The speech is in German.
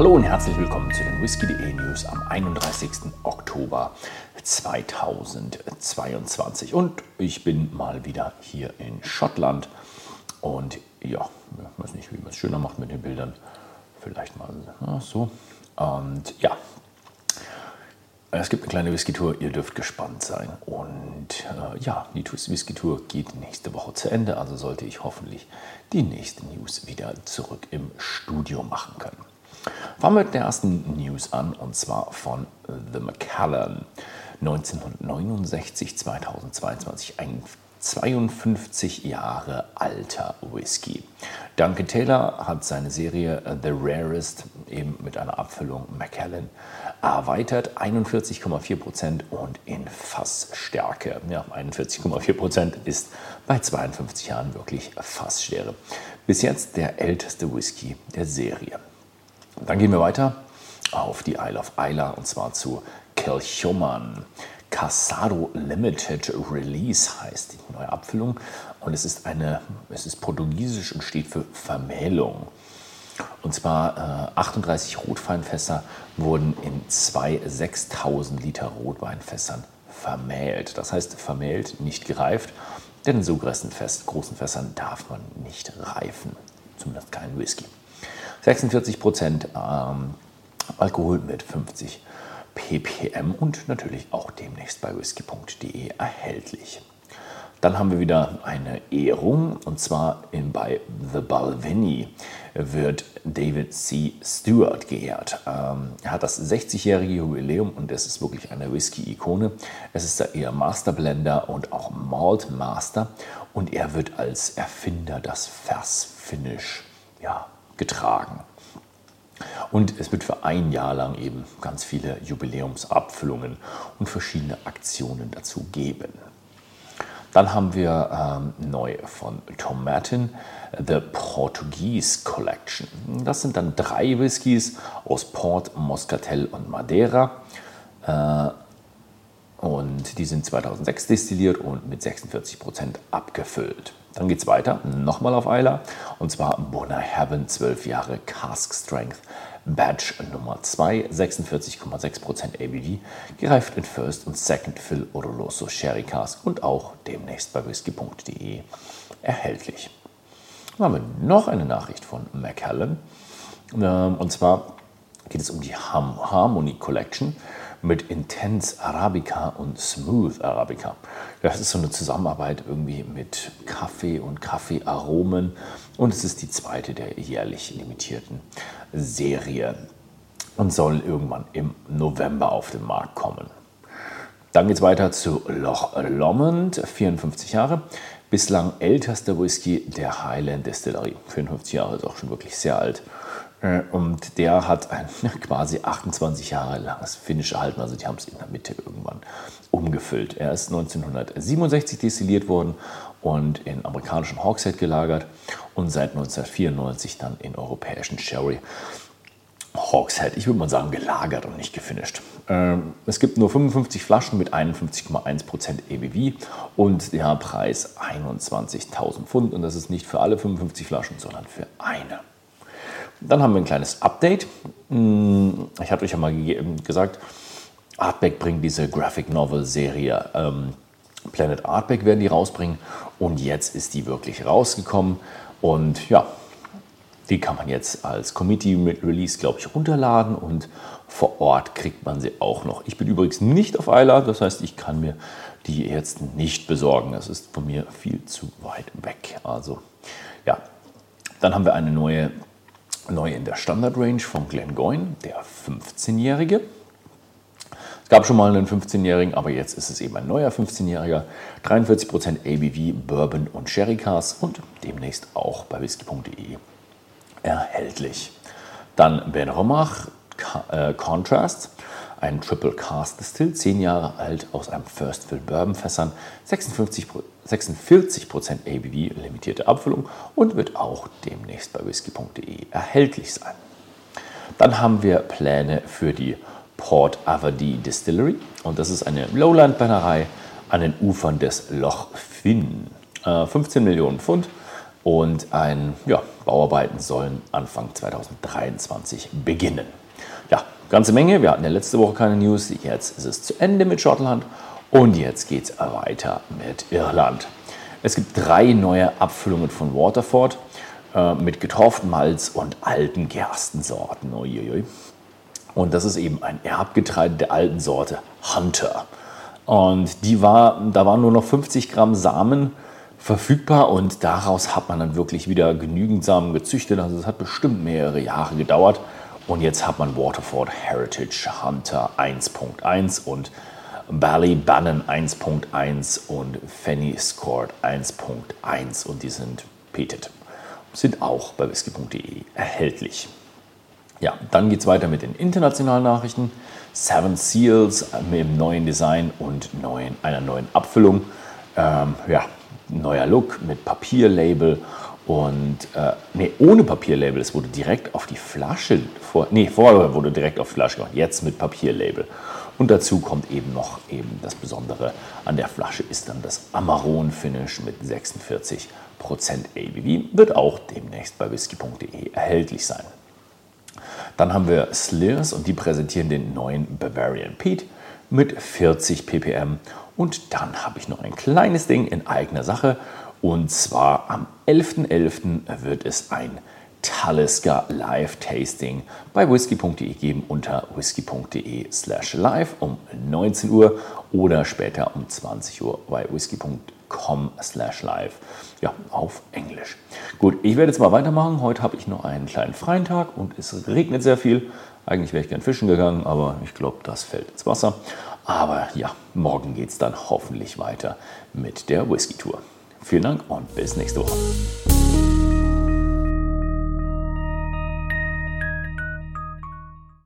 Hallo und herzlich willkommen zu den Whisky.de News am 31. Oktober 2022. Und ich bin mal wieder hier in Schottland. Und ja, ich weiß nicht, wie man es schöner macht mit den Bildern. Vielleicht mal so. Und ja, es gibt eine kleine Whisky-Tour, ihr dürft gespannt sein. Und äh, ja, die Whisky-Tour geht nächste Woche zu Ende, also sollte ich hoffentlich die nächsten News wieder zurück im Studio machen können. Fangen wir mit der ersten News an und zwar von The Macallan. 1969, 2022, ein 52 Jahre alter Whisky. Duncan Taylor hat seine Serie The Rarest eben mit einer Abfüllung Macallan erweitert. 41,4 Prozent und in Fassstärke. Ja, 41,4 Prozent ist bei 52 Jahren wirklich Fassstärke. Bis jetzt der älteste Whisky der Serie. Dann gehen wir weiter auf die Isle of Isla und zwar zu Kilchoman. Casado Limited Release heißt die neue Abfüllung und es ist eine, es ist portugiesisch und steht für Vermählung. Und zwar äh, 38 Rotweinfässer wurden in zwei 6000 Liter Rotweinfässern vermählt. Das heißt vermählt, nicht gereift, denn in so großen, großen Fässern darf man nicht reifen, zumindest kein Whisky. 46 Prozent ähm, Alkohol mit 50 ppm und natürlich auch demnächst bei whisky.de erhältlich. Dann haben wir wieder eine Ehrung und zwar in, bei The Balvenie wird David C. Stewart geehrt. Ähm, er hat das 60-jährige Jubiläum und es ist wirklich eine Whisky-Ikone. Es ist eher Masterblender und auch Malt Master und er wird als Erfinder das Vers-Finish ja, getragen. Und es wird für ein Jahr lang eben ganz viele Jubiläumsabfüllungen und verschiedene Aktionen dazu geben. Dann haben wir ähm, neu von Tom Martin The Portuguese Collection. Das sind dann drei Whiskys aus Port, Moscatel und Madeira. Äh, und die sind 2006 destilliert und mit 46 Prozent abgefüllt. Dann geht es weiter, nochmal auf Eiler, und zwar Bonner Heaven 12 Jahre Cask Strength Batch Nummer 2, 46,6% ABV, gereift in First und Second Fill Oloroso Sherry Cask und auch demnächst bei whisky.de erhältlich. Dann haben wir noch eine Nachricht von Macallan, ähm, und zwar geht es um die Harmony Collection mit Intense Arabica und Smooth Arabica. Das ist so eine Zusammenarbeit irgendwie mit Kaffee und Kaffeearomen und es ist die zweite der jährlich limitierten Serie und soll irgendwann im November auf den Markt kommen. Dann geht es weiter zu Loch Lomond, 54 Jahre. Bislang ältester Whisky der Highland Distillery. 54 Jahre ist auch schon wirklich sehr alt. Äh, und der hat ein quasi 28 Jahre langes Finish erhalten. Also die haben es in der Mitte irgendwann umgefüllt. Er ist 1967 destilliert worden und in amerikanischen Hawkshead gelagert und seit 1994 dann in europäischen Sherry Hawkshead, ich würde mal sagen, gelagert und nicht gefinisht. Ähm, es gibt nur 55 Flaschen mit 51,1% EBV und der Preis 21.000 Pfund. Und das ist nicht für alle 55 Flaschen, sondern für eine. Dann haben wir ein kleines Update. Hm, ich hatte euch ja mal gesagt, Artback bringt diese Graphic Novel Serie. Ähm, Planet Artback werden die rausbringen und jetzt ist die wirklich rausgekommen und ja, die kann man jetzt als Committee mit Release, glaube ich, runterladen und vor Ort kriegt man sie auch noch. Ich bin übrigens nicht auf Isla, das heißt, ich kann mir die jetzt nicht besorgen. Das ist von mir viel zu weit weg. Also ja, dann haben wir eine neue neu in der Standard Range von Glengoyne, der 15-Jährige. Es gab schon mal einen 15-Jährigen, aber jetzt ist es eben ein neuer 15-Jähriger. 43% ABV, Bourbon und Sherry Cars und demnächst auch bei whisky.de erhältlich. Dann Ben Romach äh, Contrast, ein Triple Cast Distill, 10 Jahre alt, aus einem First Fill Bourbon Fässern, 56, 46% ABV, limitierte Abfüllung und wird auch demnächst bei whisky.de erhältlich sein. Dann haben wir Pläne für die Port Averdee Distillery und das ist eine Lowland-Brennerei an den Ufern des Loch Finn. 15 äh, Millionen Pfund, und ein, ja, Bauarbeiten sollen Anfang 2023 beginnen. Ja, ganze Menge. Wir hatten ja letzte Woche keine News. Jetzt ist es zu Ende mit Schottland und jetzt geht es weiter mit Irland. Es gibt drei neue Abfüllungen von Waterford äh, mit getorftem Malz und alten Gerstensorten. Uiuiui. Und das ist eben ein Erbgetreide der alten Sorte Hunter. Und die war, da waren nur noch 50 Gramm Samen verfügbar und daraus hat man dann wirklich wieder genügend Samen gezüchtet. Also es hat bestimmt mehrere Jahre gedauert. Und jetzt hat man Waterford Heritage Hunter 1.1 und Bannon 1.1 und Fanny Scored 1.1 und die sind petet. Sind auch bei whisky.de erhältlich. Ja, dann geht es weiter mit den internationalen Nachrichten. Seven Seals mit dem neuen Design und neuen, einer neuen Abfüllung. Ähm, ja, neuer Look mit Papierlabel und äh, nee, ohne Papierlabel. Es wurde direkt auf die Flasche, vor, nee, vorher wurde direkt auf die Flasche gemacht, jetzt mit Papierlabel. Und dazu kommt eben noch eben das Besondere an der Flasche ist dann das Amarone Finish mit 46% ABV. Wird auch demnächst bei whisky.de erhältlich sein. Dann haben wir Slirs und die präsentieren den neuen Bavarian Pete mit 40 ppm. Und dann habe ich noch ein kleines Ding in eigener Sache. Und zwar am 11.11. .11. wird es ein Talisker Live Tasting bei whisky.de geben unter whisky.de slash live um 19 Uhr oder später um 20 Uhr bei whisky.com slash live. Ja, auf Englisch. Gut, ich werde jetzt mal weitermachen. Heute habe ich noch einen kleinen freien Tag und es regnet sehr viel. Eigentlich wäre ich gern fischen gegangen, aber ich glaube, das fällt ins Wasser. Aber ja, morgen geht es dann hoffentlich weiter mit der Whisky-Tour. Vielen Dank und bis nächste Woche.